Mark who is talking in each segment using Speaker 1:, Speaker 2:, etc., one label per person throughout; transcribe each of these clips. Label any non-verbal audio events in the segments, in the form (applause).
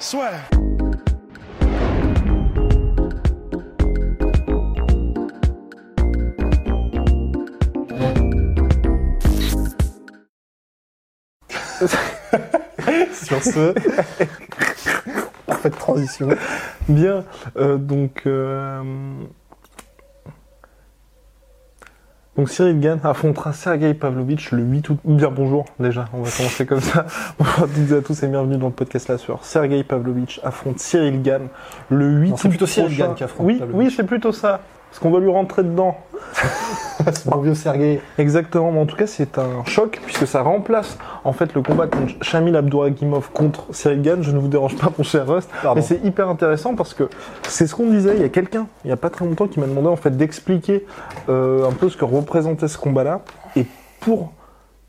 Speaker 1: Soit. (laughs)
Speaker 2: Sur ce, (laughs) parfaite transition. Bien, euh, donc, euh, donc Cyril Gann affrontera Sergei Pavlovitch le 8 août. Bien bonjour déjà, on va commencer comme ça. (laughs) Bonjour à toutes et à tous et bienvenue dans le podcast La Sueur. Sergei Pavlovitch affronte Cyril Gann le 8
Speaker 3: Non,
Speaker 2: août.
Speaker 3: c'est plutôt Cyril
Speaker 2: prochain.
Speaker 3: Gann qui affronte
Speaker 2: Oui,
Speaker 3: Pavlovitch.
Speaker 2: oui, c'est plutôt ça. Parce qu'on va lui rentrer dedans. (laughs)
Speaker 3: Mon vieux Sergei.
Speaker 2: Exactement, mais en tout cas c'est un choc puisque ça remplace en fait le combat contre Shamil Abdouragimov contre Cyril Gann. Je ne vous dérange pas mon cher Rust,
Speaker 3: Pardon.
Speaker 2: mais c'est hyper intéressant parce que c'est ce qu'on disait. Il y a quelqu'un, il n'y a pas très longtemps, qui m'a demandé en fait d'expliquer euh, un peu ce que représentait ce combat-là. Et pour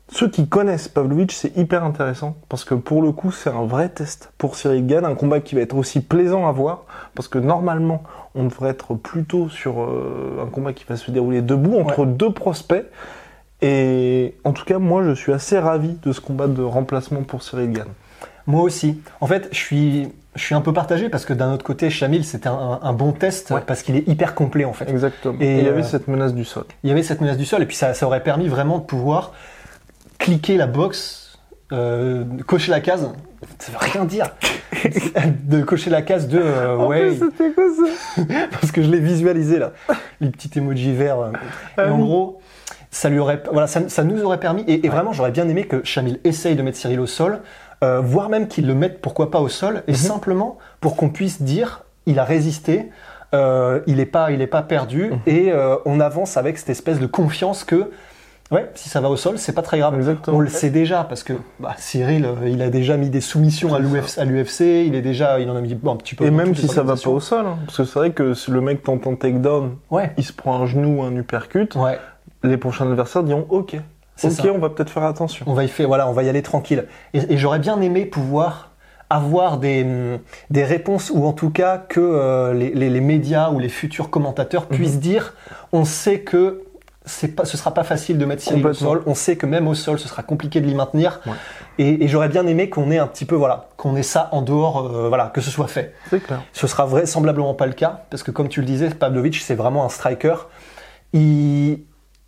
Speaker 2: ceux qui connaissent Pavlovitch, c'est hyper intéressant parce que pour le coup, c'est un vrai test pour Cyril Gann, un combat qui va être aussi plaisant à voir parce que normalement, on devrait être plutôt sur euh, un combat qui va se dérouler debout entre deux prospects. Et en tout cas, moi, je suis assez ravi de ce combat de remplacement pour Cyril Gann.
Speaker 3: Moi aussi. En fait, je suis, je suis un peu partagé parce que d'un autre côté, Chamil, c'était un, un bon test
Speaker 2: Ouais.
Speaker 3: parce qu'il est hyper complet en fait.
Speaker 2: Exactement.
Speaker 3: Et,
Speaker 2: Et il y avait
Speaker 3: euh,
Speaker 2: cette menace du sol.
Speaker 3: Il y avait cette menace du sol et puis ça, ça aurait permis vraiment de pouvoir cliquer la box, euh, cocher la case. Ça veut rien dire. (laughs) de cocher la case de euh,
Speaker 2: En
Speaker 3: ouais,
Speaker 2: c'était quoi ça (laughs)
Speaker 3: parce que je l'ai visualisé là, les petits emojis verts. euh.
Speaker 2: Ah
Speaker 3: et en
Speaker 2: oui.
Speaker 3: gros, ça lui aurait, voilà, ça, ça nous aurait permis. Et, et vraiment, j'aurais bien aimé que Chamil essaye de mettre Cyril au sol, euh, voire même qu'il le mette, pourquoi pas au sol, et simplement pour qu'on puisse dire, il a résisté. euh, il n'est pas, il est pas perdu et euh, on avance avec cette espèce de confiance que ouais, si ça va au sol, c'est pas très grave.
Speaker 2: Exactement.
Speaker 3: On le sait déjà parce que bah, Cyril, euh, il a déjà mis des soumissions à l'UFC, il est déjà, il en a mis bon, un petit peu.
Speaker 2: Et même si ça va pas au sol, hein, parce que c'est vrai que si le mec tente un takedown,
Speaker 3: Ouais,
Speaker 2: il se prend un genou ou un uppercut,
Speaker 3: ouais.
Speaker 2: les prochains adversaires diront ok,
Speaker 3: C'est
Speaker 2: ok,
Speaker 3: ça.
Speaker 2: on va peut-être faire attention.
Speaker 3: On va y faire, voilà, on va y aller tranquille. Et, et j'aurais bien aimé pouvoir avoir des, hum, des réponses ou en tout cas que euh, les, les- les médias ou les futurs commentateurs
Speaker 2: Mhm.
Speaker 3: puissent dire on sait que c'est pas, ce sera pas facile de mettre Cyril au sol, on sait que même au sol ce sera compliqué de l'y maintenir.
Speaker 2: Ouais.
Speaker 3: Et, et j'aurais bien aimé qu'on ait un petit peu, voilà, qu'on ait ça en dehors, euh, voilà, que ce soit fait.
Speaker 2: C'est clair.
Speaker 3: Ce sera vraisemblablement pas le cas, parce que comme tu le disais, Pavlovich, c'est vraiment un striker. Il...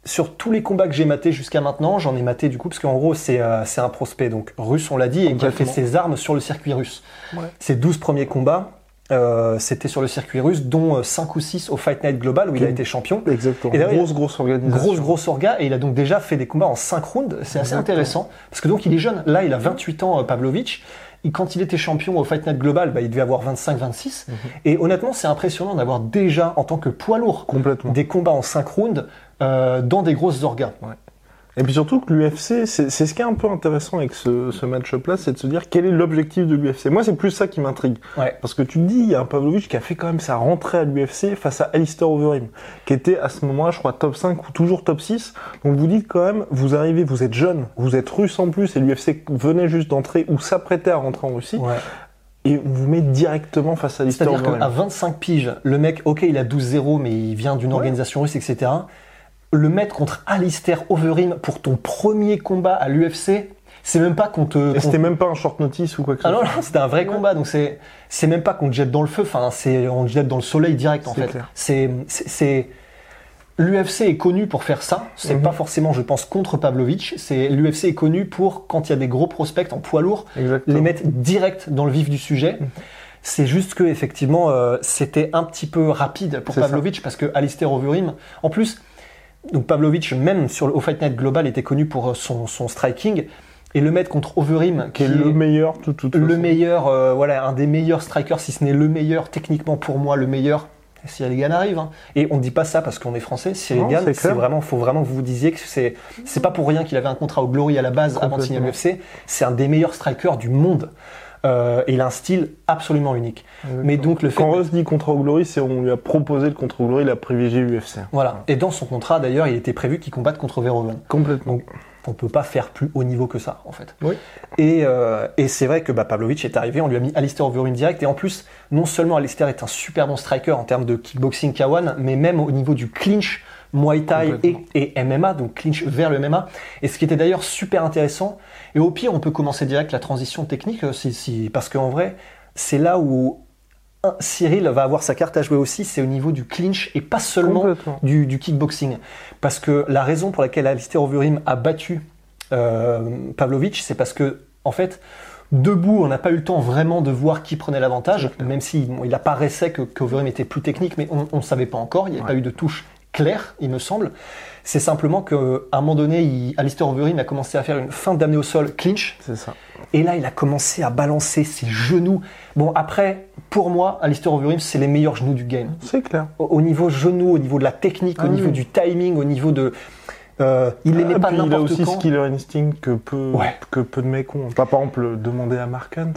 Speaker 3: Sur tous les combats que j'ai matés jusqu'à maintenant, j'en ai maté du coup, parce qu'en gros, c'est euh, c'est un prospect donc russe, on l'a dit, et qui a fait ses armes sur le circuit russe.
Speaker 2: Ouais.
Speaker 3: Ses 12 premiers combats, euh, c'était sur le circuit russe, dont 5 ou 6 au Fight Night Global, où il a été champion.
Speaker 2: Exactement.
Speaker 3: Et
Speaker 2: grosse, grosse organisation.
Speaker 3: Grosse, grosse orga, et il a donc déjà fait des combats en 5 rounds. C'est assez intéressant, parce que donc il est jeune. Là, il a 28 ans, euh, Pavlovich. Et quand il était champion au Fight Night Global, bah, il devait avoir 25-26.
Speaker 2: Mhm.
Speaker 3: Et honnêtement, c'est impressionnant d'avoir déjà, en tant que poids lourd,
Speaker 2: Complètement.
Speaker 3: des combats en 5 rounds euh, dans des grosses orgas.
Speaker 2: Et puis surtout que l'UFC, c'est ce qui est un peu intéressant avec ce, ce match-up-là, c'est de se dire quel est l'objectif de l'UFC. Moi, c'est plus ça qui m'intrigue.
Speaker 3: Ouais.
Speaker 2: Parce que tu te dis, il y a un Pavlovich qui a fait quand même sa rentrée à l'UFC face à Alistair Overeem, qui était à ce moment-là, je crois, top 5 ou toujours top 6. Donc vous dites quand même, vous arrivez, vous êtes jeune, vous êtes russe en plus, et l'UFC venait juste d'entrer ou s'apprêtait à rentrer en Russie,
Speaker 3: Ouais.
Speaker 2: et on vous met directement face à Alistair
Speaker 3: C'est-à-dire qu'à 25 piges, le mec, ok, il a 12-0, mais il vient d'une
Speaker 2: Ouais.
Speaker 3: organisation russe, etc. Le mettre contre Alistair Overeem pour ton premier combat à l'UFC, c'est même pas qu'on te.
Speaker 2: C'était même pas un short notice ou quoi que ce
Speaker 3: Ah non,
Speaker 2: soit.
Speaker 3: non, c'était un vrai combat, donc c'est c'est même pas qu'on te jette dans le feu, enfin c'est on te jette dans le soleil direct en
Speaker 2: C'est
Speaker 3: fait. C'est c'est- l'UFC est connu pour faire ça. C'est
Speaker 2: Mhm.
Speaker 3: pas forcément, je pense, contre Pavlovich. C'est l'UFC est connu pour quand il y a des gros prospects en poids lourd,
Speaker 2: Exactement.
Speaker 3: les mettre direct dans le vif du sujet. C'est juste que effectivement, euh, c'était un petit peu rapide pour
Speaker 2: ça.
Speaker 3: Pavlovich parce que Alistair Overeem, en plus, donc Pavlovich même sur le au Fight Night Global était connu pour euh, son, son striking et le mettre contre Overeem
Speaker 2: qui est le meilleur tout, tout,
Speaker 3: le meilleur, euh, voilà, un des meilleurs strikers, si ce n'est le meilleur techniquement pour moi, le meilleur. Cyril Gann arrive. hein. Et on ne dit pas ça parce qu'on est français. Cyril
Speaker 2: Non,
Speaker 3: Gann,
Speaker 2: c'est
Speaker 3: vraiment, faut vraiment que vous vous disiez que c'est, c'est pas pour rien qu'il avait un contrat au Glory à la base avant de signer l'UFC. C'est un des meilleurs strikers du monde. Euh, il a un style absolument unique. Mais donc le fait
Speaker 2: Quand Ross dit contre au Glory, c'est on lui a proposé le contre au Glory, il a privilégié UFC.
Speaker 3: voilà. Et dans son contrat d'ailleurs, il était prévu qu'il combatte contre Verhoeven.
Speaker 2: Complètement.
Speaker 3: On peut pas faire plus haut niveau que ça, en fait.
Speaker 2: Oui.
Speaker 3: Et, euh, et c'est vrai que bah, Pavlovich est arrivé, on lui a mis Alistair Overeem direct. Et en plus, non seulement Alistair est un super bon striker en termes de kickboxing K1, mais même au niveau du clinch, Muay Thai et, et MMA, donc clinch vers le MMA. Et ce qui était d'ailleurs super intéressant. Et au pire, on peut commencer direct la transition technique, euh, si, si, parce qu'en vrai, c'est là où Cyril va avoir sa carte à jouer aussi, c'est au niveau du clinch et pas seulement du, du kickboxing. Parce que la raison pour laquelle Alistair Overeem a battu euh, Pavlovich, c'est parce que, en fait, debout, on n'a pas eu le temps vraiment de voir qui prenait l'avantage, même si bon, il apparaissait que qu'Overeem était plus technique, mais on ne savait pas encore, il n'y avait pas eu de touche claire, il me semble. C'est simplement qu'à un moment donné, il, Alistair Overeem a commencé à faire une fin d'amener au sol clinch,
Speaker 2: C'est ça.
Speaker 3: et là, il a commencé à balancer ses genoux. Bon, après, pour moi, Alistair Overeem, c'est les meilleurs genoux du game
Speaker 2: C'est clair.
Speaker 3: au, au niveau genou, au niveau de la technique,
Speaker 2: Ah
Speaker 3: au niveau du timing, au niveau de. euh, il les met
Speaker 2: Ah,
Speaker 3: pas
Speaker 2: puis il a
Speaker 3: n'importe
Speaker 2: aussi
Speaker 3: quand.
Speaker 2: ce killer instinct que peu,
Speaker 3: Ouais.
Speaker 2: que peu de mecs ont. Pas par exemple demander à Mark Hunt.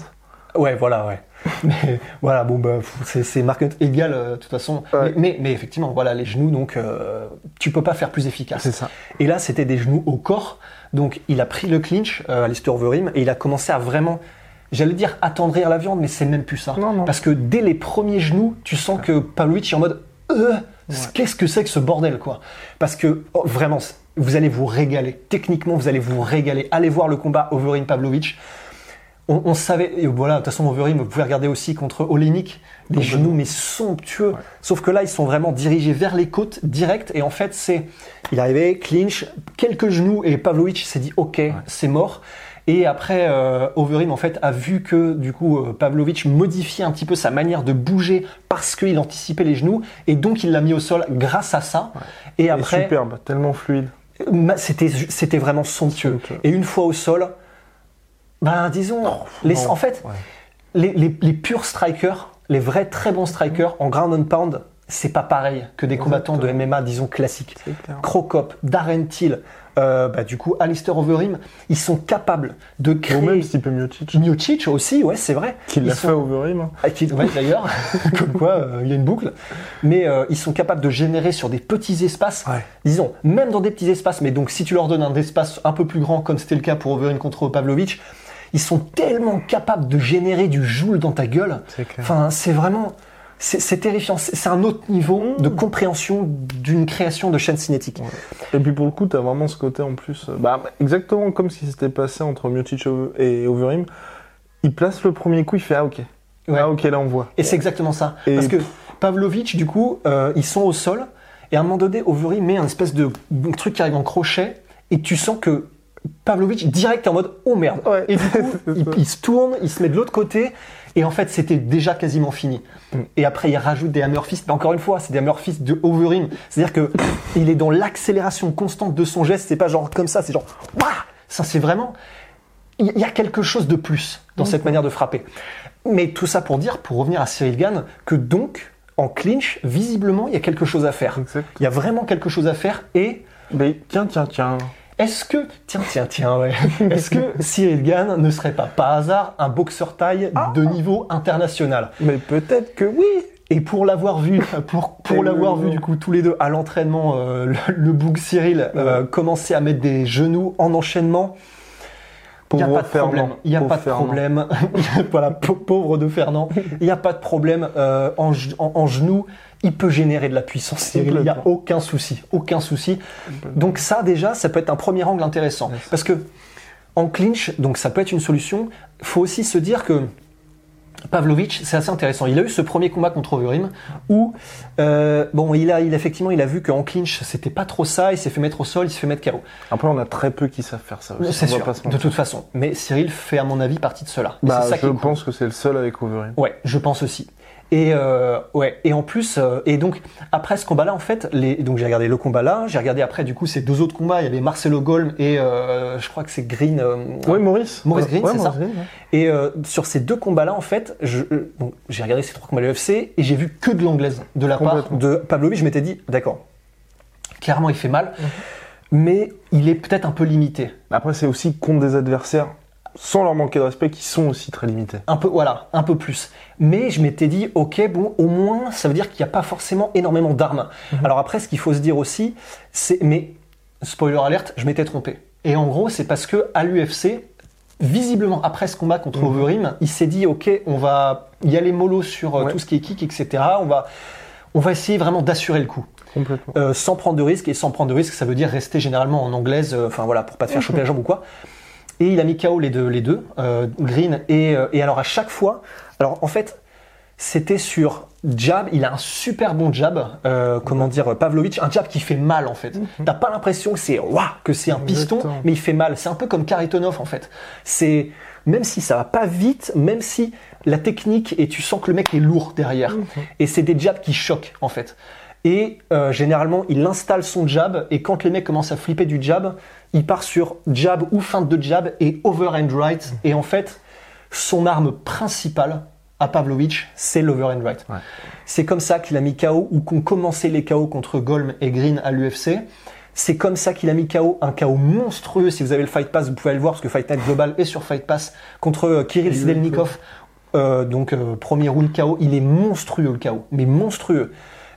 Speaker 3: Ouais, voilà, ouais. (laughs) Mais voilà, bon, bah, c'est, c'est Mark Hunt égal, euh, de toute façon.
Speaker 2: Ouais.
Speaker 3: Mais, mais, mais effectivement, voilà, les genoux, donc, euh, tu peux pas faire plus efficace.
Speaker 2: C'est ça.
Speaker 3: Et là, c'était des genoux au corps. Donc, il a pris le clinch, euh, Alistair Overeem, et il a commencé à vraiment, j'allais dire attendrir la viande, mais c'est même plus ça.
Speaker 2: Non, non.
Speaker 3: Parce que dès les premiers genoux, tu sens que Pavlovich est en mode, euh, qu'est-ce que c'est que ce bordel, quoi? Parce que, oh, vraiment, vous allez vous régaler. Techniquement, vous allez vous régaler. Allez voir le combat Overeem-Pavlovich. On, on savait, et voilà, de toute façon, Overeem, vous pouvez regarder aussi contre Olenik, des genoux mais somptueux. Sauf que là, ils sont vraiment dirigés vers les côtes direct, et en fait, c'est, il est arrivé, clinch, quelques genoux, et Pavlovich s'est dit, ok, c'est mort. Et après, euh, Overeem, en fait, a vu que, du coup, euh, Pavlovich modifiait un petit peu sa manière de bouger parce qu'il anticipait les genoux, et donc il l'a mis au sol grâce à ça. Et
Speaker 2: Et
Speaker 3: après,
Speaker 2: superbe, tellement fluide.
Speaker 3: C'était, c'était vraiment somptueux.
Speaker 2: Somptueux.
Speaker 3: Et une fois au sol, ben disons, les,
Speaker 2: non.
Speaker 3: en fait,
Speaker 2: Ouais.
Speaker 3: les, les, les purs strikers, les vrais très bons strikers en ground and pound, c'est pas pareil que des combattants de MMA, disons classiques. Crocop, Darren Till, euh, bah, du coup Alistair Overeem, ils sont capables de
Speaker 2: Ou
Speaker 3: créer.
Speaker 2: même Stipe Miocic,
Speaker 3: Miocic aussi, ouais, c'est vrai.
Speaker 2: qui l'a
Speaker 3: sont-
Speaker 2: fait Overeem.
Speaker 3: ah, qui- ouais, d'ailleurs, (laughs) comme quoi euh, il y a une boucle. Mais euh, ils sont capables de générer sur des petits espaces,
Speaker 2: Ouais.
Speaker 3: disons, même dans des petits espaces, mais donc si tu leur donnes un espace un peu plus grand, comme c'était le cas pour Overeem contre Pavlovich, ils sont tellement capables de générer du joule dans ta gueule. Enfin, c'est vraiment. C'est terrifiant. C'est un autre niveau de compréhension d'une création de chaîne cinétique.
Speaker 2: Et puis pour le coup, t'as vraiment ce côté en plus. euh, Bah, exactement comme ce qui s'était passé entre Miocic et Overeem. Il place le premier coup, il fait Ah, ok.
Speaker 3: Ouais.
Speaker 2: Ah, ok, là on voit.
Speaker 3: Et c'est exactement ça.
Speaker 2: Et-
Speaker 3: Parce que Pavlovich, du coup, euh, ils sont au sol, et à un moment donné, Overeem met un espèce de truc qui arrive en crochet, et tu sens que Pavlovich, direct, est en mode oh merde.
Speaker 2: Ouais.
Speaker 3: Et du coup, (laughs)
Speaker 2: C'est
Speaker 3: il, se tourne, il se met de l'autre côté, et en fait, c'était déjà quasiment fini.
Speaker 2: Mm.
Speaker 3: Et après, il rajoute des hammer fists, mais encore une fois, c'est des hammer fists de Overeem. C'est-à-dire que (coughs) il est dans l'accélération constante de son geste, c'est pas genre comme ça, c'est genre Wouah Ça, c'est vraiment. Il y a quelque chose de plus dans cette manière de frapper. Mais tout ça pour dire, pour revenir à Cyril Gann, que donc, en clinch, visiblement, il y a quelque chose à faire.
Speaker 2: Exact.
Speaker 3: Il y a vraiment quelque chose à faire et
Speaker 2: Mais tiens, tiens, tiens.
Speaker 3: Est-ce que, tiens, tiens, tiens, ouais, (laughs) est-ce que Cyril Gann ne serait pas par hasard un boxeur taille de niveau international?
Speaker 2: Mais peut-être que oui.
Speaker 3: Et pour l'avoir vu, pour, pour l'avoir vu du coup tous les deux à l'entraînement, euh, le, le bouc Cyril euh, commencer à mettre des genoux en enchaînement, il n'y a pas de
Speaker 2: Fernand.
Speaker 3: problème. Il n'y a pas de problème. (laughs) voilà, pau- pauvre de Fernand. Il n'y a pas de problème. euh, en, en- en genoux, il peut générer de la puissance. Il n'y a aucun souci. Aucun souci. Donc ça, déjà, ça peut être un premier angle intéressant.
Speaker 2: Yes.
Speaker 3: Parce que en clinch, donc ça peut être une solution. Il faut aussi se dire que Pavlovich, c'est assez intéressant. Il a eu ce premier combat contre Overeem où, euh, bon, il a, il, effectivement, il a vu qu'en clinch, c'était pas trop ça. Il s'est fait mettre au sol, il s'est fait mettre KO.
Speaker 2: Après, on a très peu qui savent faire ça.
Speaker 3: C'est sûr,
Speaker 2: pas
Speaker 3: de toute façon. Mais Cyril fait, à mon avis, partie de cela.
Speaker 2: Bah,
Speaker 3: ça
Speaker 2: je
Speaker 3: cool.
Speaker 2: pense que c'est le seul avec Overeem.
Speaker 3: Ouais, je pense aussi. Et euh, ouais, et en plus, euh, et donc après ce combat-là, en fait, les, donc j'ai regardé le combat là, j'ai regardé après du coup ces deux autres combats, il y avait Marcelo Golm et euh, je crois que c'est Green.
Speaker 2: Oui, Maurice.
Speaker 3: Maurice Green,
Speaker 2: Ouais,
Speaker 3: c'est ça.
Speaker 2: Green, ouais.
Speaker 3: Et sur ces deux combats-là, en fait, bon, j'ai regardé ces trois combats de l'UFC et j'ai vu que de l'anglaise de la part de Pavlovich. Je m'étais dit, d'accord, clairement il fait mal, mais il est peut-être un peu limité.
Speaker 2: Après, c'est aussi contre des adversaires, sans leur manquer de respect, qui sont aussi très limités.
Speaker 3: Un peu, voilà, un peu plus. Mais je m'étais dit, ok, bon, au moins, ça veut dire qu'il n'y a pas forcément énormément d'armes. Alors après, ce qu'il faut se dire aussi, c'est, mais, spoiler alerte, je m'étais trompé. Et en gros, c'est parce que à l'UFC, visiblement, après ce combat contre Overeem, il s'est dit, ok, on va y aller mollo sur euh,
Speaker 2: Ouais.
Speaker 3: tout ce qui est kick, etc. On va, on va essayer vraiment d'assurer le coup.
Speaker 2: Complètement.
Speaker 3: Euh, sans prendre de risques. Et sans prendre de risques, ça veut dire rester généralement en anglaise, euh, enfin voilà, pour pas te faire choper la jambe ou quoi. Et il a mis KO les deux, les deux euh, Green. Et, euh, et alors à chaque fois, alors en fait, c'était sur jab. Il a un super bon jab. euh, comment dire, Pavlovich, un jab qui fait mal en fait. T'as pas l'impression que c'est waouh, que c'est un piston,
Speaker 2: Exactement.
Speaker 3: mais il fait mal. C'est un peu comme Karitonov en fait. C'est même si ça va pas vite, même si la technique et tu sens que le mec est lourd derrière. Et c'est des jabs qui choquent en fait. Et euh, généralement, il installe son jab et quand les mecs commencent à flipper du jab, il part sur jab ou feinte de jab et overhand right. Et en fait, son arme principale à Pavlovich, c'est l'overhand right.
Speaker 2: Ouais.
Speaker 3: C'est comme ça qu'il a mis KO ou qu'ont commencé les KO contre Golm et Green à l'UFC. C'est comme ça qu'il a mis KO, un KO monstrueux. Si vous avez le Fight Pass, vous pouvez aller le voir parce que Fight Night Global est sur Fight Pass contre euh, Kirill Sidelnikov. Euh, donc euh, premier round KO, il est monstrueux le KO, mais monstrueux.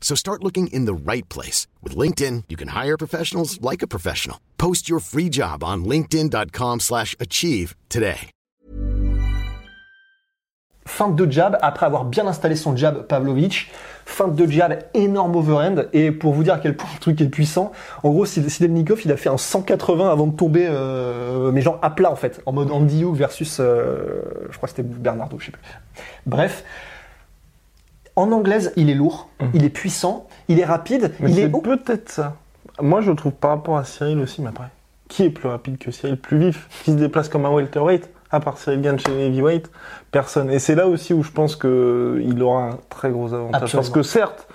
Speaker 4: So start looking in the right place. With LinkedIn, you can hire professionals like a professional. Post your free job on linkedin.com/achieve slash achieve today.
Speaker 3: feinte de jab, après avoir bien installé son jab Pavlovich, feinte de jab, énorme overhand, et pour vous dire à quel point le truc est puissant, en gros, Sid- Sidelnikov, il a fait un 180 avant de tomber, euh, mais genre à plat en fait, en mode Andy Hugh versus, euh, je crois que c'était Bernardo, je sais plus. Bref, en anglaise, il est lourd, il est puissant, il est rapide,
Speaker 2: Mais
Speaker 3: il est haut.
Speaker 2: peut-être ça. Moi, je trouve par rapport à Cyril aussi, mais après, qui est plus rapide que Cyril, plus vif, qui se déplace comme un welterweight, à part Cyril Gann chez heavyweight, personne. Et c'est là aussi où je pense que il aura un très gros avantage.
Speaker 3: Absolument.
Speaker 2: Parce que certes,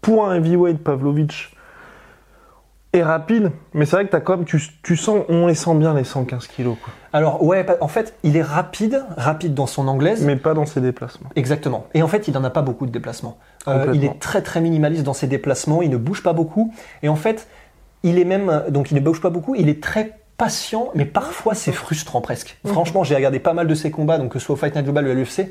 Speaker 2: pour un heavyweight, Pavlovich est rapide, mais c'est vrai que t'as quand même, tu, tu sens, on les sent bien les 115 kilos, quoi.
Speaker 3: Alors ouais, en fait, il est rapide, rapide dans son anglaise,
Speaker 2: Mais pas dans ses déplacements.
Speaker 3: Exactement. Et en fait, il n'en a pas beaucoup de déplacements. Euh, il est très très minimaliste dans ses déplacements, il ne bouge pas beaucoup. Et en fait, il est même, donc il ne bouge pas beaucoup, il est très patient, mais parfois c'est frustrant presque. Franchement, j'ai regardé pas mal de ses combats, donc que ce soit au Fight Night Global ou à l'UFC.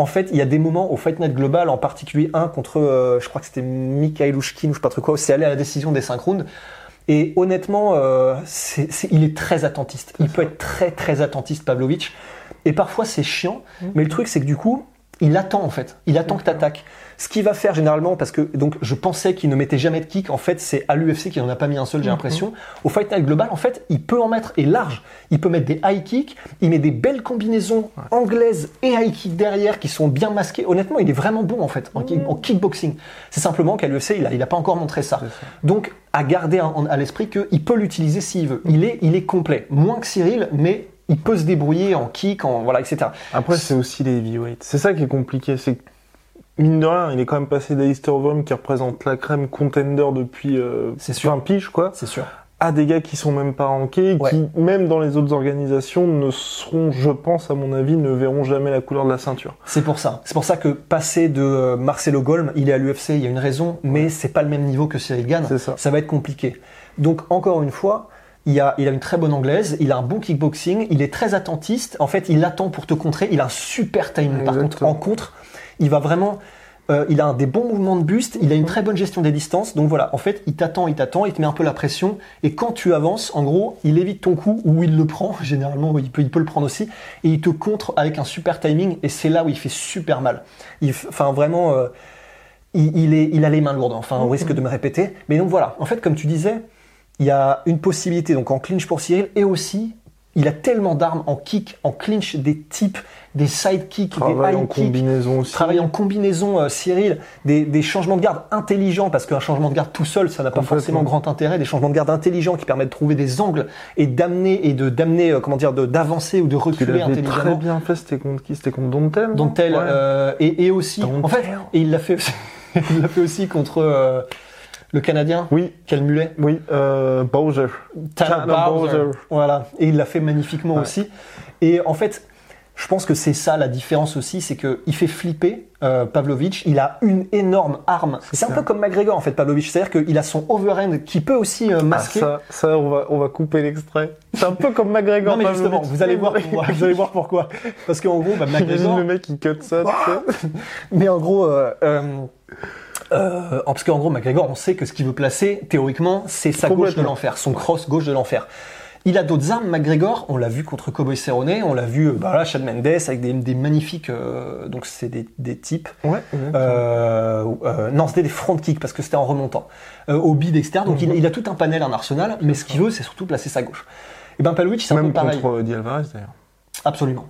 Speaker 3: En fait, il y a des moments au Fight Night Global, en particulier un contre, euh, je crois que c'était Mikhail Ushkin ou je sais pas trop quoi, c'est allé à la décision des 5 rounds. Et honnêtement, euh, il est très attentiste. Il peut être très très attentiste, Pavlovich. Et parfois c'est chiant, mais le truc c'est que du coup, il attend en fait. Il attend que tu attaques. Ce qu'il va faire généralement, parce que donc je pensais qu'il ne mettait jamais de kick, en fait c'est à l'UFC qu'il n'en a pas mis un seul, j'ai l'impression. Au Fight Night Global, en fait, il peut en mettre, et large. Il peut mettre des high kicks, il met des belles combinaisons anglaises et high kicks derrière qui sont bien masquées. Honnêtement, il est vraiment bon en fait, en, kick- en kickboxing. C'est simplement qu'à l'UFC, il n'a il a pas encore montré ça. Donc, à garder à l'esprit qu'il peut l'utiliser s'il veut. Il est, il est complet. Moins que Cyril, mais il peut se débrouiller en kick, en voilà, etc.
Speaker 2: Après, c'est aussi les heavyweights. C'est ça qui est compliqué. C'est mine de rien, il est quand même passé d'Alistair Overeem qui représente la crème contender depuis euh,
Speaker 3: C'est sûr.
Speaker 2: 20 piges, quoi,
Speaker 3: C'est sûr.
Speaker 2: à des gars qui sont même pas rankés,
Speaker 3: Ouais.
Speaker 2: qui, même dans les autres organisations, ne seront, je pense, à mon avis, ne verront jamais la couleur de la ceinture.
Speaker 3: C'est pour ça. C'est pour ça que passer de euh, Marcelo Golm, il est à l'UFC, il y a une raison, mais c'est pas le même niveau que Cyril Gann.
Speaker 2: C'est ça.
Speaker 3: va être compliqué. Donc encore une fois, il a, il a une très bonne anglaise, il a un bon kickboxing, il est très attentiste. En fait, il attend pour te contrer. Il a un super timing. Par contre, en contre, il va vraiment. euh, il a un des bons mouvements de buste, il a une très bonne gestion des distances. Donc voilà, en fait, il t'attend, il t'attend, il te met un peu la pression. Et quand tu avances, en gros, il évite ton coup ou il le prend. (laughs) Généralement, il peut, il peut le prendre aussi. Et il te contre avec un super timing. Et c'est là où il fait super mal. Enfin, vraiment. euh, il, il est, il a les mains lourdes. Enfin, au risque de me répéter. Mais donc voilà. En fait, comme tu disais, il y a une possibilité donc en clinch pour Cyril et aussi il a tellement d'armes en kick, en clinch, des types, des side kicks, des
Speaker 2: Travail en
Speaker 3: high kicks.
Speaker 2: combinaison aussi.
Speaker 3: Travail en combinaison, euh, Cyril, des, des changements de garde intelligents, parce qu'un changement de garde tout seul, ça n'a pas forcément grand intérêt. Des changements de garde intelligents qui permettent de trouver des angles et d'amener et de d'amener, euh, comment dire, de- d'avancer ou de reculer
Speaker 2: l'avais très
Speaker 3: intelligemment.
Speaker 2: bien fait, c'était contre qui? C'était contre Dontel non?
Speaker 3: Dont elle
Speaker 2: Ouais.
Speaker 3: euh, et, et aussi
Speaker 2: Dont
Speaker 3: en fait et il l'a fait aussi, (laughs) il l'a fait aussi contre euh, le Canadien?
Speaker 2: Oui,
Speaker 3: quel mulet
Speaker 2: oui, euh, Bowser.
Speaker 3: Tyler Bowser.
Speaker 2: Bowser.
Speaker 3: Voilà, et il l'a fait magnifiquement
Speaker 2: Ouais.
Speaker 3: aussi. Et en fait, je pense que c'est ça la différence aussi, c'est que il fait flipper euh, Pavlovich. Il a une énorme arme. C'est un peu comme McGregor en fait, Pavlovich. C'est-à-dire qu'il a son overhand qui peut aussi euh,
Speaker 2: Ah,
Speaker 3: masquer.
Speaker 2: ça, ça on, va, on va couper l'extrait. C'est un peu comme McGregor.
Speaker 3: non mais
Speaker 2: Pavlovich.
Speaker 3: justement, vous allez voir, pourquoi. vous allez voir pourquoi. Parce qu'en gros, bah, McGregor,
Speaker 2: le mec qui cut ça, tu sais. (laughs)
Speaker 3: Mais en gros, euh, euh, parce qu'en gros, McGregor, on sait que ce qu'il veut placer, théoriquement, c'est sa gauche de l'enfer, son cross gauche de l'enfer. Il a d'autres armes, McGregor. On l'a vu contre Cowboy Cerrone, on l'a vu, euh, bah là, Chad Mendes avec des, des magnifiques, euh, donc c'est des, des types.
Speaker 2: Ouais,
Speaker 3: Euh, euh, non, c'était des front kicks parce que c'était en remontant. Euh, au bid, etc. Donc
Speaker 2: Mhm.
Speaker 3: il, il a tout un panel, un arsenal, mais ce qu'il veut, c'est surtout placer sa gauche. Et ben Pavlovich, c'est un peu
Speaker 2: Même
Speaker 3: pareil.
Speaker 2: contre euh, Di Alvarez d'ailleurs.
Speaker 3: Absolument.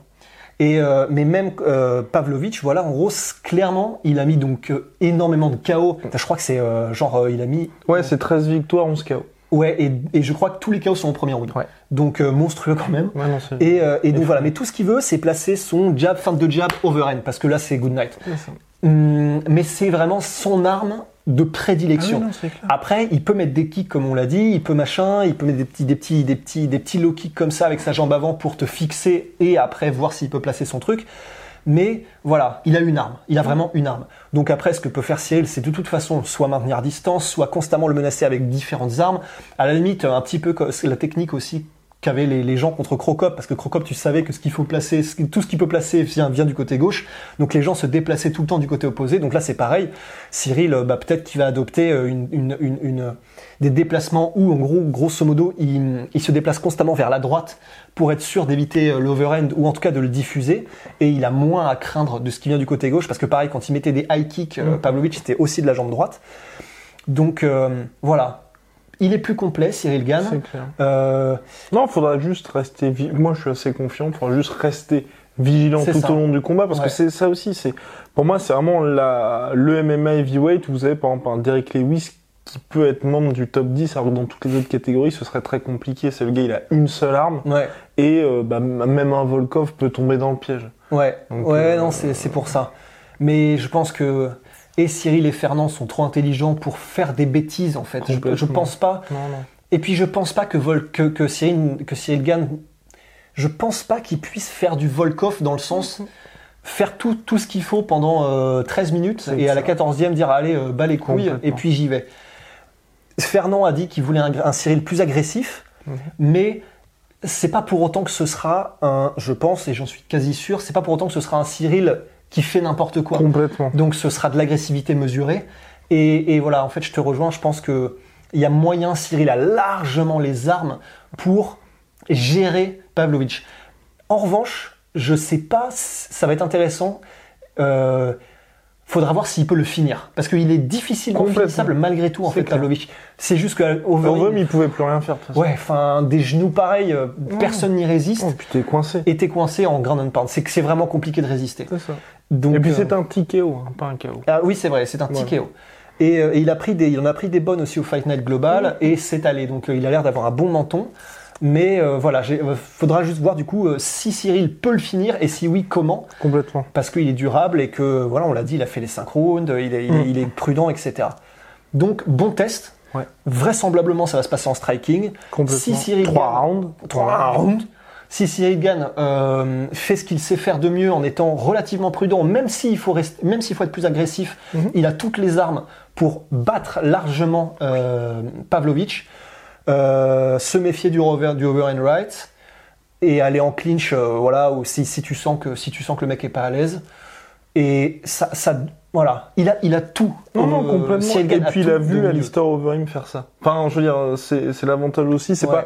Speaker 3: Et euh, mais même euh, Pavlovich, voilà, en gros, clairement, il a mis donc euh, énormément de KO. Je crois que c'est euh, genre, il a mis.
Speaker 2: Ouais, c'est 13 victoires, 11 KO.
Speaker 3: Ouais, et, et je crois que tous les KO sont au premier round.
Speaker 2: Ouais.
Speaker 3: Donc monstrueux quand même.
Speaker 2: Ouais, non, c'est.
Speaker 3: Et, et donc voilà, mais tout ce qu'il veut, c'est placer son jab, fin de jab, overhand, parce que là, c'est good night.
Speaker 2: Ouais,
Speaker 3: Hum, mais c'est vraiment son arme de prédilection.
Speaker 2: Ah oui, non.
Speaker 3: Après, il peut mettre des kicks comme on l'a dit, il peut machin, il peut mettre des petits, des petits, des petits, des petits low kicks comme ça avec sa jambe avant pour te fixer et après voir s'il peut placer son truc. Mais voilà, il a une arme, il a vraiment une arme. Donc après, ce que peut faire Cyril, c'est de toute façon soit maintenir distance, soit constamment le menacer avec différentes armes. À la limite, un petit peu la technique aussi qu'avaient les, les gens contre Crocop, parce que Crocop, tu savais que ce qu'il faut placer, ce- tout ce qu'il peut placer vient, vient du côté gauche. Donc les gens se déplaçaient tout le temps du côté opposé. Donc là, c'est pareil. Cyril, euh, bah, peut-être qu'il va adopter euh, une, une, une, une- des déplacements où, en gros, grosso modo, il, il se déplace constamment vers la droite pour être sûr d'éviter euh, l'overhand ou en tout cas de le diffuser. Et il a moins à craindre de ce qui vient du côté gauche, parce que pareil, quand il mettait des high kicks, euh,
Speaker 2: Mm.
Speaker 3: Pavlovich, c'était aussi de la jambe droite. Donc euh, voilà. Il est plus complet, Cyril Gann.
Speaker 2: C'est clair.
Speaker 3: Euh,
Speaker 2: Non, faudra juste rester. Moi, je suis assez confiant. Il faudra juste rester vigilant tout
Speaker 3: ça.
Speaker 2: au long du combat parce
Speaker 3: Ouais.
Speaker 2: que c'est ça aussi. C'est pour moi, c'est vraiment la le MMA heavyweight. Vous avez par exemple un Derek Lewis qui peut être membre du top 10, alors que dans toutes les autres catégories, ce serait très compliqué. C'est le gars, il a une seule arme
Speaker 3: ouais.
Speaker 2: et euh, bah, même un Volkov peut tomber dans le piège.
Speaker 3: Ouais,
Speaker 2: Donc,
Speaker 3: ouais,
Speaker 2: euh,
Speaker 3: non, c'est pour ça. Mais je pense que et Cyril et Fernand sont trop intelligents pour faire des bêtises en fait. Je, je pense pas.
Speaker 2: Non, non.
Speaker 3: Et puis je pense pas que Vol que, que Cyril que Cyril Gann, je pense pas qu'il puisse faire du Volkov dans le sens faire tout, tout ce qu'il faut pendant euh, 13 minutes et à la
Speaker 2: ça.
Speaker 3: 14e dire allez euh, bas les couilles et puis j'y vais. Fernand a dit qu'il voulait un, un Cyril plus agressif,
Speaker 2: Mhm.
Speaker 3: mais c'est pas pour autant que ce sera un, je pense et j'en suis quasi sûr, c'est pas pour autant que ce sera un Cyril qui fait n'importe quoi.
Speaker 2: Complètement.
Speaker 3: Donc ce sera de l'agressivité mesurée. Et, et voilà, en fait, je te rejoins. Je pense que il y a moyen. Cyril a largement les armes pour gérer Pavlovich. En revanche, je sais pas. Ça va être intéressant. Euh, faudra voir s'il peut le finir, parce qu'il est difficilement finissable malgré tout en fait. Pavlovich. C'est juste que
Speaker 2: Overeem, il pouvait plus rien faire. de
Speaker 3: ouais, enfin des genoux pareils, euh, personne n'y résiste.
Speaker 2: Oh, puis t'es coincé.
Speaker 3: Et t'es coincé en ground and pound. C'est que c'est vraiment compliqué de résister.
Speaker 2: C'est ça.
Speaker 3: Donc,
Speaker 2: Et puis
Speaker 3: euh,
Speaker 2: c'est un petit KO, hein, pas un KO.
Speaker 3: ah oui, c'est vrai, c'est un petit
Speaker 2: Voilà.
Speaker 3: KO. Et, euh, et il, a pris des, il en a pris des bonnes aussi au Fight Night Global et c'est allé. Donc euh, il a l'air d'avoir un bon menton. Mais euh, voilà, il faudra juste voir du coup euh, si Cyril peut le finir et si oui, comment.
Speaker 2: Complètement.
Speaker 3: Parce qu'il est durable et que, voilà, on l'a dit, il a fait les 5 rounds, il est, il est-
Speaker 2: Mm.
Speaker 3: il est prudent, etc. Donc bon test.
Speaker 2: Ouais.
Speaker 3: Vraisemblablement, ça va se passer en striking.
Speaker 2: Complètement.
Speaker 3: Si Cyril
Speaker 2: Trois
Speaker 3: gagne-
Speaker 2: rounds.
Speaker 3: Trois rounds. Si Cyril Gann euh, fait ce qu'il sait faire de mieux en étant relativement prudent, même s'il faut, rester- même s'il faut être plus agressif,
Speaker 2: Mhm.
Speaker 3: il a toutes les armes pour battre largement euh, Pavlovich, euh, se méfier du, over, du overhand right et aller en clinch, euh, voilà, ou si, si tu sens que si tu sens que le mec est pas à l'aise. Et ça, ça, voilà, il a, il a tout.
Speaker 2: Non, non,
Speaker 3: Euh,
Speaker 2: complètement. Et puis il a vu. Alistair Overeem faire ça. Enfin, je veux dire, c'est c'est l'avantage aussi. C'est
Speaker 3: Ouais.
Speaker 2: pas,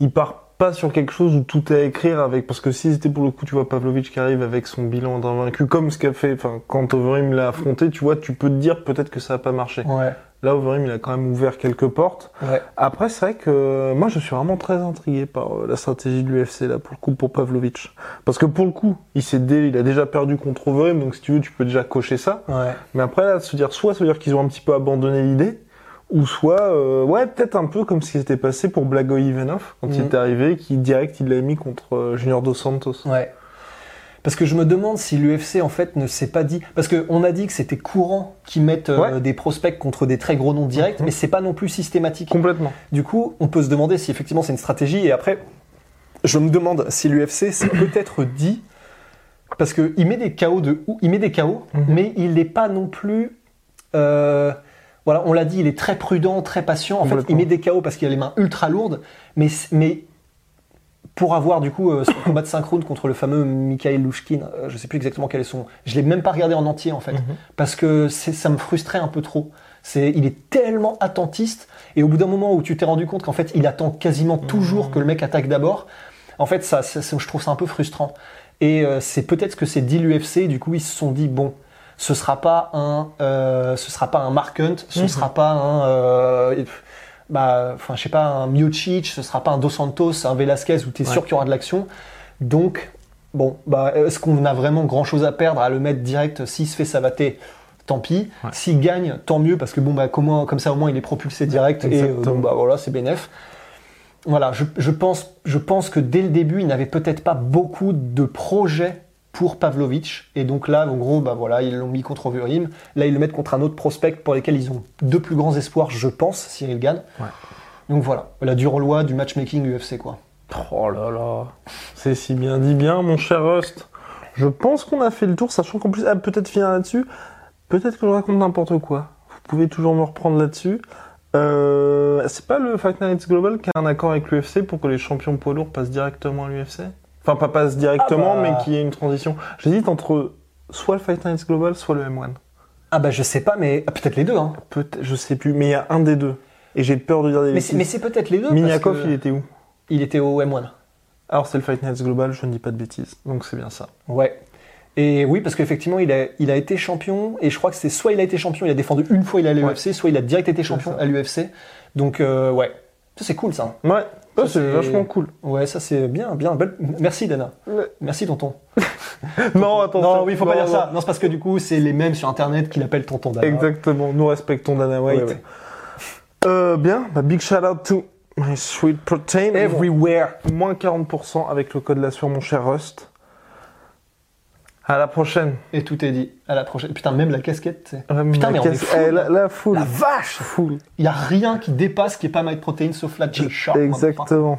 Speaker 2: il part pas sur quelque chose où tout est à écrire avec parce que si c'était pour le coup tu vois Pavlovic qui arrive avec son bilan d'invaincu comme ce qu'a fait enfin quand Overeem l'a affronté tu vois tu peux te dire peut-être que ça a pas marché
Speaker 3: Ouais.
Speaker 2: Là Overeem il a quand même ouvert quelques portes
Speaker 3: Ouais.
Speaker 2: après c'est vrai que moi je suis vraiment très intrigué par euh, la stratégie de l'UFC là pour le coup pour Pavlovic parce que pour le coup il s'est dé- il a déjà perdu contre Overeem donc si tu veux tu peux déjà cocher ça
Speaker 3: Ouais.
Speaker 2: mais après là se dire soit se dire qu'ils ont un petit peu abandonné l'idée ou soit euh, ouais peut-être un peu comme ce qui s'était passé pour Blagoy Ivanov quand il
Speaker 3: Mhm.
Speaker 2: est arrivé qui direct il l'a mis contre euh, Junior Dos Santos
Speaker 3: Ouais. Parce que je me demande si l'UFC en fait ne s'est pas dit. Parce qu'on a dit que c'était courant qu'ils mettent euh,
Speaker 2: Ouais.
Speaker 3: des prospects contre des très gros noms directs,
Speaker 2: Mhm.
Speaker 3: mais c'est pas non plus systématique.
Speaker 2: complètement
Speaker 3: Du coup, on peut se demander si effectivement c'est une stratégie. Et après, je me demande si l'UFC s'est (coughs) peut-être dit. Parce qu'il met des KO de il met des KO,
Speaker 2: Mhm.
Speaker 3: mais il n'est pas non plus. euh, voilà, on l'a dit, il est très prudent, très patient. En fait, il met des KO parce qu'il a les mains ultra lourdes, mais, mais pour avoir du coup euh, son combat de synchrone contre le fameux Mikhail Lushkin, euh, je sais plus exactement quel est son. Je l'ai même pas regardé en entier en fait,
Speaker 2: Mhm.
Speaker 3: parce que ça me frustrait un peu trop. C'est, il est tellement attentiste et au bout d'un moment où tu t'es rendu compte qu'en fait il attend quasiment toujours que le mec attaque d'abord, en fait ça, ça- ça- je trouve ça un peu frustrant. Et euh, c'est peut-être ce que c'est dit l'UFC. Du coup ils se sont dit bon, ce sera pas un, euh, ce sera pas un Mark Hunt, ce
Speaker 2: Mhm.
Speaker 3: sera pas un, euh, bah, enfin je sais pas un Miocic, ce sera pas un Dos Santos, un Velasquez où tu es sûr qu'il y aura de l'action. Donc bon, bah est-ce qu'on a vraiment grand chose à perdre à le mettre direct s'il se fait savater? Tant pis.
Speaker 2: Ouais.
Speaker 3: S'il gagne, tant mieux, parce que bon, bah, comment, comme ça au moins il est propulsé direct et euh, bah, voilà, c'est bénef. Voilà, je, je pense, je pense que dès le début, il n'avait peut-être pas beaucoup de projets pour Pavlovic. Et donc là, en gros, bah, voilà, ils l'ont mis contre Overeem. Là, ils le mettent contre un autre prospect pour lesquels ils ont deux plus grands espoirs, je pense, Cyril Gann.
Speaker 2: Ouais.
Speaker 3: Donc voilà, la dure loi du matchmaking UFC, quoi.
Speaker 2: oh là là c'est si bien dit bien mon cher Rust je pense qu'on a fait le tour sachant qu'en plus ah, peut-être finir là-dessus peut-être que je raconte n'importe quoi vous pouvez toujours me reprendre là-dessus euh, c'est pas le Fight Nights Global qui a un accord avec l'UFC pour que les champions poids lourds passent directement à l'UFC Enfin, pas passent directement,
Speaker 3: Ah bah.
Speaker 2: mais qu'il y ait une transition. J'hésite entre soit le Fight Nights Global, soit le M1.
Speaker 3: Ah bah je sais pas, mais ah, peut-être les deux. Hein.
Speaker 2: Je sais plus, mais il y a un des deux. Et j'ai peur de dire des
Speaker 3: Mais c'est mais
Speaker 2: bêtises.
Speaker 3: c'est peut-être les deux.
Speaker 2: Miniakov,
Speaker 3: parce que
Speaker 2: il était où?
Speaker 3: Il était au M1.
Speaker 2: Alors, c'est le Fight Nights Global, je ne dis pas de bêtises. Donc, c'est bien ça.
Speaker 3: Ouais. Et oui, parce qu'effectivement, il a, il a été champion, et je crois que c'est soit il a été champion, il a défendu une fois, il est à l'UFC, soit il a direct été champion à l'UFC. Donc, euh, ouais. Ça, c'est cool, ça.
Speaker 2: Ouais, ça, c'est vachement cool.
Speaker 3: Ouais, ça, c'est bien, bien. belle- Merci, Dana. Merci, tonton. (laughs)
Speaker 2: Non, attention.
Speaker 3: Non, oui, faut pas
Speaker 2: Non,
Speaker 3: dire
Speaker 2: non.
Speaker 3: ça. Non, c'est parce que du coup, c'est les mêmes sur Internet qui l'appellent tonton Dana.
Speaker 2: Exactement, nous respectons Dana White.
Speaker 3: Ouais, ouais.
Speaker 2: Euh, bien, bah, big shout out to my sweet protein.
Speaker 3: Everywhere.
Speaker 2: Moins 40% avec le code la sur mon cher Rust. À la prochaine.
Speaker 3: Et tout est dit. À la prochaine. Putain, même la casquette, tu sais.
Speaker 2: Ah,
Speaker 3: Putain, mais on est
Speaker 2: casse-
Speaker 3: fou,
Speaker 2: eh, la, la foule.
Speaker 3: La vache
Speaker 2: Full.
Speaker 3: Il y a rien qui dépasse qui est pas My Protein sauf la G-Sharp.
Speaker 2: Exactement.